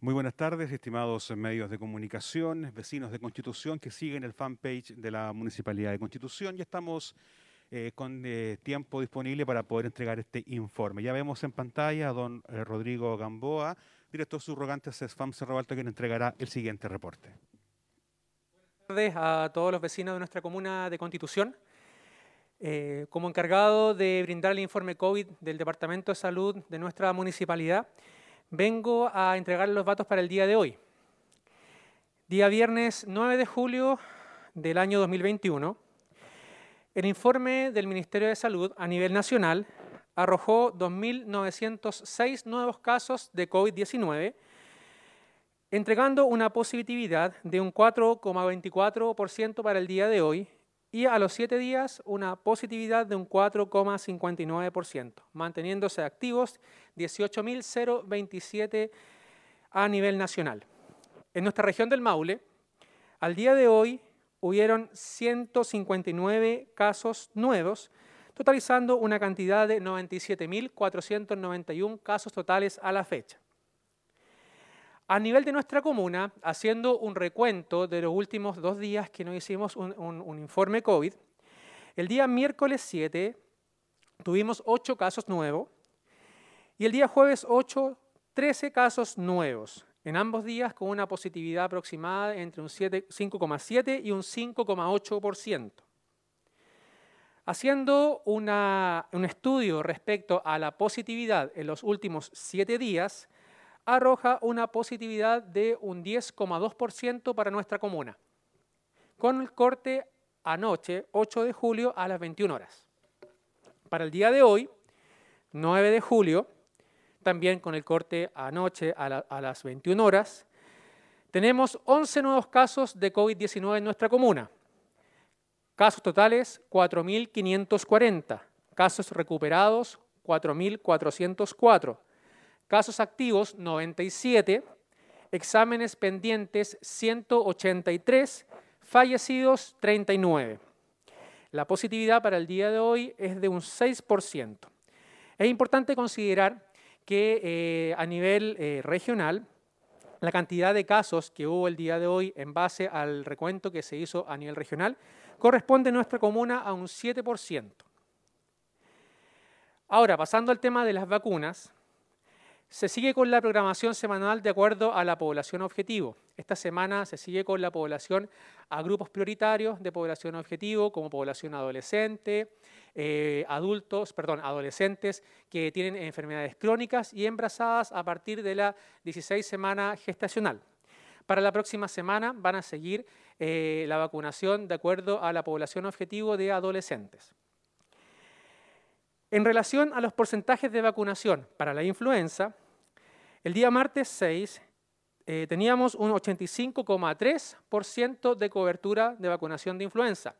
Muy buenas tardes, estimados medios de comunicación, vecinos de Constitución que siguen el fanpage de la Municipalidad de Constitución. Ya estamos eh, con eh, tiempo disponible para poder entregar este informe. Ya vemos en pantalla a don eh, Rodrigo Gamboa, director subrogante de SFAM Cerro Alto, quien entregará el siguiente reporte. Buenas tardes a todos los vecinos de nuestra comuna de Constitución. como encargado de brindar el informe COVID del Departamento de Salud de nuestra municipalidad, vengo a entregar los datos para el día de hoy. Día viernes 9 de julio del año 2021, el informe del Ministerio de Salud a nivel nacional arrojó 2.906 nuevos casos de COVID-19, entregando una positividad de un 4,24% para el día de hoy y a los siete días una positividad de un 4,59%, manteniéndose activos 18.027 a nivel nacional. En nuestra región del Maule, al día de hoy hubieron 159 casos nuevos, totalizando una cantidad de 97.491 casos totales a la fecha. A nivel de nuestra comuna, haciendo un recuento de los últimos dos días que nos hicimos un, informe COVID, el día miércoles 7 tuvimos 8 casos nuevos y el día jueves 8, 13 casos nuevos. En ambos días con una positividad aproximada entre un 5,7 y un 5,8%. Haciendo un estudio respecto a la positividad en los últimos 7 días, arroja una positividad de un 10,2% para nuestra comuna, con el corte anoche, 8 de julio, a las 21 horas. Para el día de hoy, 9 de julio, también con el corte anoche a, las 21 horas, tenemos 11 nuevos casos de COVID-19 en nuestra comuna. Casos totales, 4.540. Casos recuperados, 4.404 casos activos 97, exámenes pendientes 183, fallecidos 39. La positividad para el día de hoy es de un 6%. Es importante considerar que eh, a nivel eh, regional, la cantidad de casos que hubo el día de hoy en base al recuento que se hizo a nivel regional corresponde en nuestra comuna a un 7%. Ahora, pasando al tema de las vacunas, se sigue con la programación semanal de acuerdo a la población objetivo. Esta semana se sigue con la población a grupos prioritarios de población objetivo, como población adolescente, eh, adultos, perdón, adolescentes que tienen enfermedades crónicas y embarazadas a partir de la 16 semana gestacional. Para la próxima semana van a seguir eh, la vacunación de acuerdo a la población objetivo de adolescentes. En relación a los porcentajes de vacunación para la influenza, el día martes 6 eh, teníamos un 85,3% de cobertura de vacunación de influenza.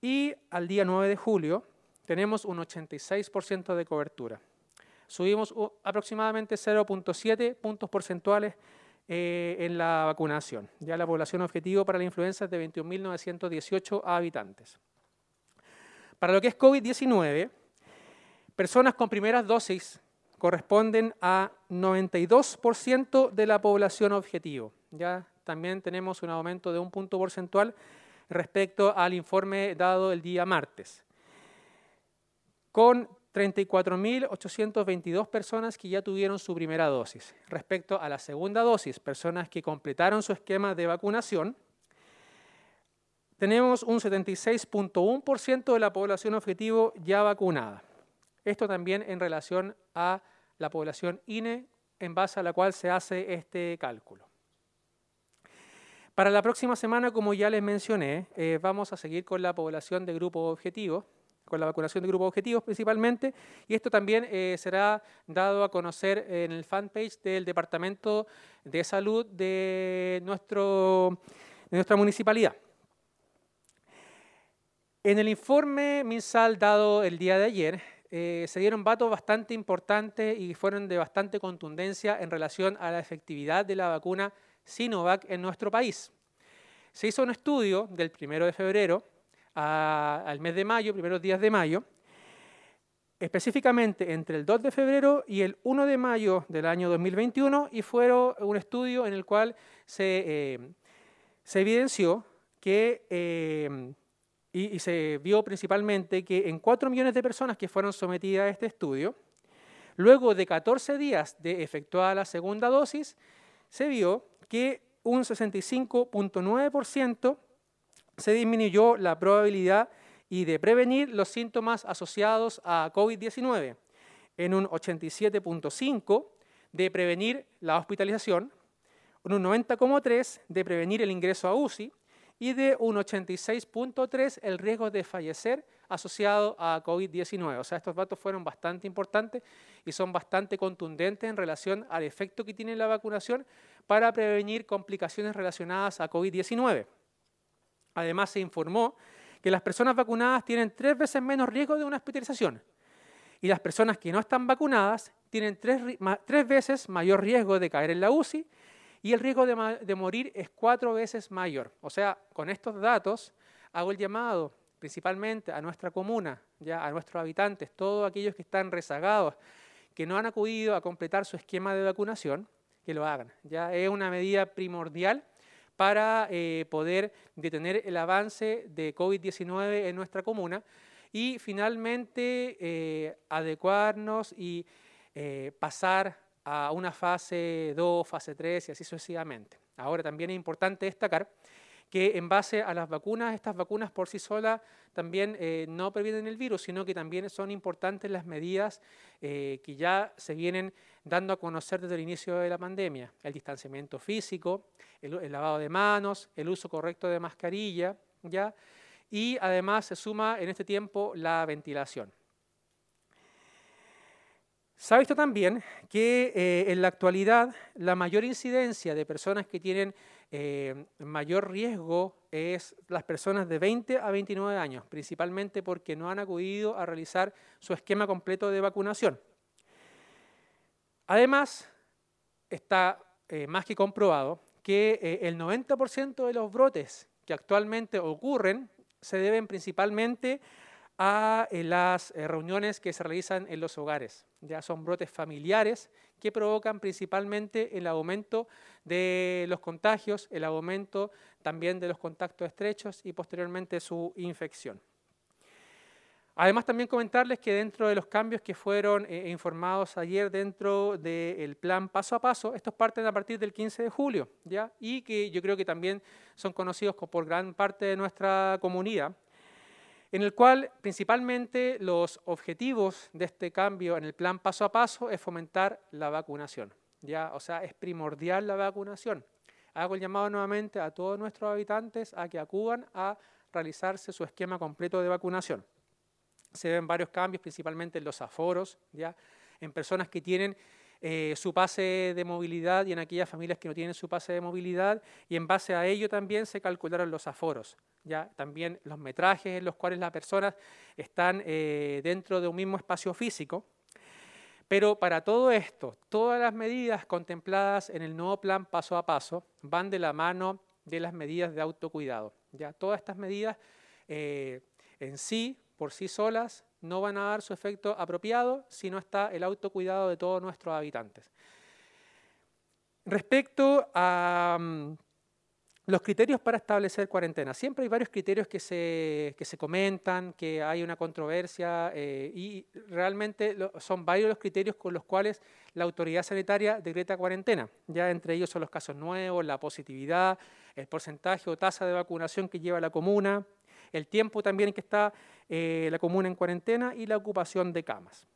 Y al día 9 de julio tenemos un 86% de cobertura. Subimos aproximadamente 0.7 puntos porcentuales eh, en la vacunación. Ya la población objetivo para la influenza es de 21.918 habitantes. Para lo que es COVID-19, Personas con primeras dosis corresponden a 92% de la población objetivo. Ya también tenemos un aumento de un punto porcentual respecto al informe dado el día martes, con 34.822 personas que ya tuvieron su primera dosis. Respecto a la segunda dosis, personas que completaron su esquema de vacunación, tenemos un 76.1% de la población objetivo ya vacunada. Esto también en relación a la población INE en base a la cual se hace este cálculo. Para la próxima semana, como ya les mencioné, eh, vamos a seguir con la población de grupo objetivo, con la vacunación de grupos objetivos principalmente, y esto también eh, será dado a conocer en el fanpage del Departamento de Salud de, nuestro, de nuestra municipalidad. En el informe MinSal dado el día de ayer, eh, se dieron datos bastante importantes y fueron de bastante contundencia en relación a la efectividad de la vacuna Sinovac en nuestro país. Se hizo un estudio del primero de febrero al mes de mayo, primeros días de mayo, específicamente entre el 2 de febrero y el 1 de mayo del año 2021 y fue un estudio en el cual se, eh, se evidenció que, eh, y, y, se vio principalmente que en 4 millones de personas que fueron sometidas a este estudio, luego de 14 días de efectuada la segunda dosis, se vio que un 65.9% se disminuyó la probabilidad y de prevenir los síntomas asociados a COVID-19, en un 87.5% de prevenir la hospitalización, en un 90,3% de prevenir el ingreso a UCI y de un 86.3% el riesgo de fallecer asociado a COVID-19. O sea, estos datos fueron bastante importantes y son bastante contundentes en relación al efecto que tiene la vacunación para prevenir complicaciones relacionadas a COVID-19. Además, se informó que las personas vacunadas tienen tres veces menos riesgo de una hospitalización y las personas que no están vacunadas tienen tres, tres veces mayor riesgo de caer en la UCI y el riesgo de, morir es cuatro veces mayor. O sea, con estos datos hago el llamado principalmente a nuestra comuna, ya a nuestros habitantes, todos aquellos que están rezagados, que no han acudido a completar su esquema de vacunación, que lo hagan. Ya es una medida primordial para eh, poder detener el avance de COVID-19 en nuestra comuna y finalmente eh, adecuarnos y eh, pasar a una fase 2, fase 3 y así sucesivamente. Ahora también es importante destacar que en base a las vacunas, estas vacunas por sí solas también eh, no previenen el virus, sino que también son importantes las medidas eh, que ya se vienen dando a conocer desde el inicio de la pandemia. El distanciamiento físico, el, lavado de manos, el uso correcto de mascarilla, ¿ya? y además se suma en este tiempo la ventilación. Se ha visto también que eh, en la actualidad la mayor incidencia de personas que tienen eh, mayor riesgo es las personas de 20 a 29 años, principalmente porque no han acudido a realizar su esquema completo de vacunación. Además, está eh, más que comprobado que el 90% de los brotes que actualmente ocurren se deben principalmente a las reuniones que se realizan en los hogares. Ya son brotes familiares que provocan principalmente el aumento de los contagios, el aumento también de los contactos estrechos y posteriormente su infección. Además, también comentarles que dentro de los cambios que fueron eh, informados ayer dentro del plan paso a paso, estos parten a partir del 15 de julio, ¿ya? y que yo creo que también son conocidos por gran parte de nuestra comunidad en el cual principalmente los objetivos de este cambio en el plan paso a paso es fomentar la vacunación. ¿ya? O sea, es primordial la vacunación. Hago el llamado nuevamente a todos nuestros habitantes a que acudan a realizarse su esquema completo de vacunación. Se ven varios cambios, principalmente en los aforos, ¿ya? en personas que tienen eh, su pase de movilidad y en aquellas familias que no tienen su pase de movilidad y en base a ello también se calcularon los aforos ya también los metrajes en los cuales las personas están eh, dentro de un mismo espacio físico. Pero para todo esto, todas las medidas contempladas en el nuevo plan paso a paso van de la mano de las medidas de autocuidado. Ya todas estas medidas eh, en sí, por sí solas, no van a dar su efecto apropiado si no está el autocuidado de todos nuestros habitantes. Respecto a mm, los criterios para establecer cuarentena. Siempre hay varios criterios que se, que se comentan, que hay una controversia eh, y realmente son varios los criterios con los cuales la autoridad sanitaria decreta cuarentena. Ya entre ellos son los casos nuevos, la positividad, el porcentaje o tasa de vacunación que lleva la comuna, el tiempo también en que está eh, la comuna en cuarentena y la ocupación de camas.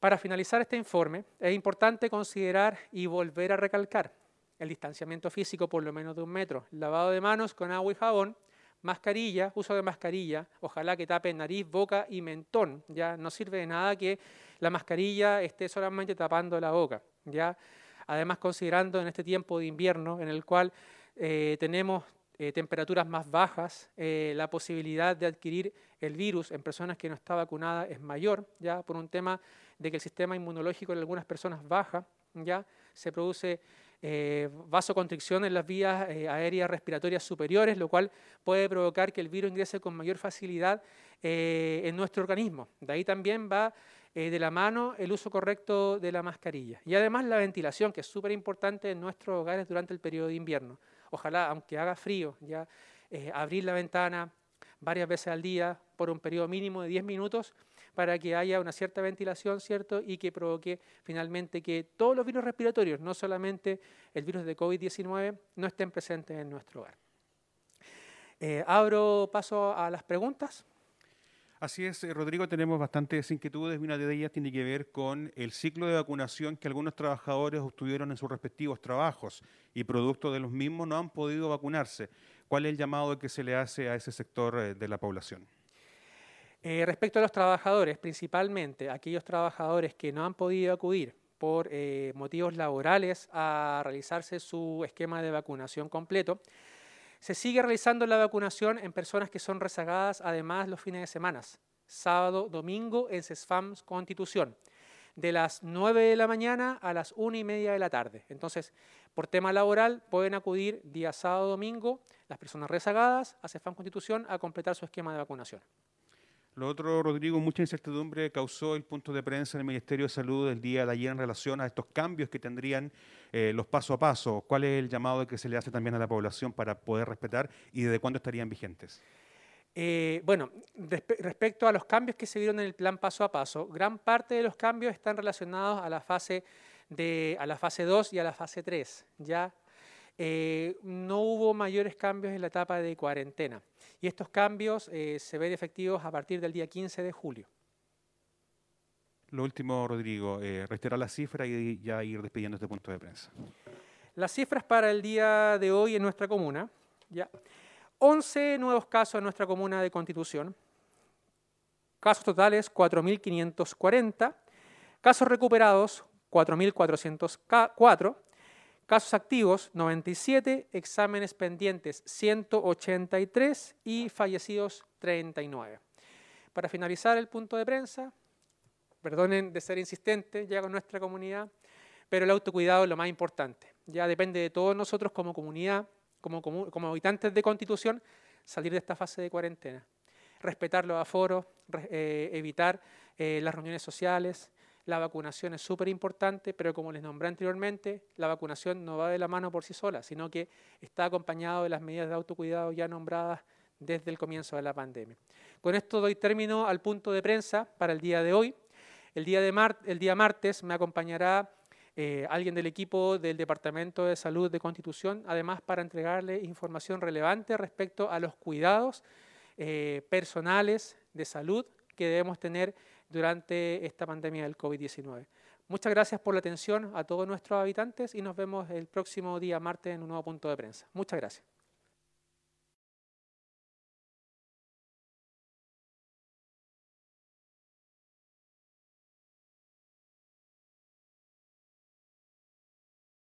Para finalizar este informe, es importante considerar y volver a recalcar el distanciamiento físico por lo menos de un metro, lavado de manos con agua y jabón, mascarilla, uso de mascarilla, ojalá que tape nariz, boca y mentón, ya no sirve de nada que la mascarilla esté solamente tapando la boca, ya además considerando en este tiempo de invierno en el cual eh, tenemos eh, temperaturas más bajas, eh, la posibilidad de adquirir el virus en personas que no están vacunadas es mayor, ya por un tema de que el sistema inmunológico en algunas personas baja, ya se produce eh, vasoconstricción en las vías eh, aéreas respiratorias superiores, lo cual puede provocar que el virus ingrese con mayor facilidad en nuestro organismo. De ahí también va de la mano el uso correcto de la mascarilla. Y además la ventilación, que es súper importante en nuestros hogares durante el periodo de invierno. Ojalá, aunque haga frío, ya abrir la ventana varias veces al día por un periodo mínimo de 10 minutos para que haya una cierta ventilación, ¿cierto? Y que provoque finalmente que todos los virus respiratorios, no solamente el virus de COVID-19, no estén presentes en nuestro hogar. Eh, abro paso a las preguntas. Así es, eh, Rodrigo, tenemos bastantes inquietudes una de ellas tiene que ver con el ciclo de vacunación que algunos trabajadores obtuvieron en sus respectivos trabajos y producto de los mismos no han podido vacunarse. ¿Cuál es el llamado que se le hace a ese sector eh, de la población? Eh, respecto a los trabajadores, principalmente aquellos trabajadores que no han podido acudir por motivos laborales a realizarse su esquema de vacunación completo, se sigue realizando la vacunación en personas que son rezagadas además los fines de semana, sábado, domingo en CESFAM Constitución, de las 9 de la mañana a las 1 y media de la tarde. Entonces, por tema laboral pueden acudir día sábado, domingo, las personas rezagadas a CESFAM Constitución a completar su esquema de vacunación. Lo otro, Rodrigo, mucha incertidumbre causó el punto de prensa del Ministerio de Salud el día de ayer en relación a estos cambios que tendrían eh, los paso a paso. ¿Cuál es el llamado que se le hace también a la población para poder respetar y desde cuándo estarían vigentes? Eh, bueno, respecto a los cambios que se vieron en el plan paso a paso, gran parte de los cambios están relacionados a la fase de, a la fase 2 y a la fase 3. Ya eh, no hubo mayores cambios en la etapa de cuarentena. Y estos cambios eh, se ven efectivos a partir del día 15 de julio. Lo último, Rodrigo, eh, reiterar la cifra y ya ir despidiendo este punto de prensa. Las cifras para el día de hoy en nuestra comuna, ya. 11 nuevos casos en nuestra comuna de Constitución, casos totales 4.540, casos recuperados 4.404, Casos activos 97, exámenes pendientes 183 y fallecidos 39. Para finalizar el punto de prensa, perdonen de ser insistente ya con nuestra comunidad, pero el autocuidado es lo más importante. Ya depende de todos nosotros como comunidad, como, como, habitantes de Constitución, salir de esta fase de cuarentena. Respetar los aforos, eh, evitar eh, las reuniones sociales, la vacunación es súper importante, pero como les nombré anteriormente, la vacunación no va de la mano por sí sola, sino que está acompañado de las medidas de autocuidado ya nombradas desde el comienzo de la pandemia. Con esto doy término al punto de prensa para el día de hoy. El día, de martes me acompañará eh, alguien del equipo del Departamento de Salud de Constitución, además para entregarle información relevante respecto a los cuidados eh, personales de salud que debemos tener durante esta pandemia del COVID-19. Muchas gracias por la atención a todos nuestros habitantes y nos vemos el próximo día martes en un nuevo punto de prensa. Muchas gracias.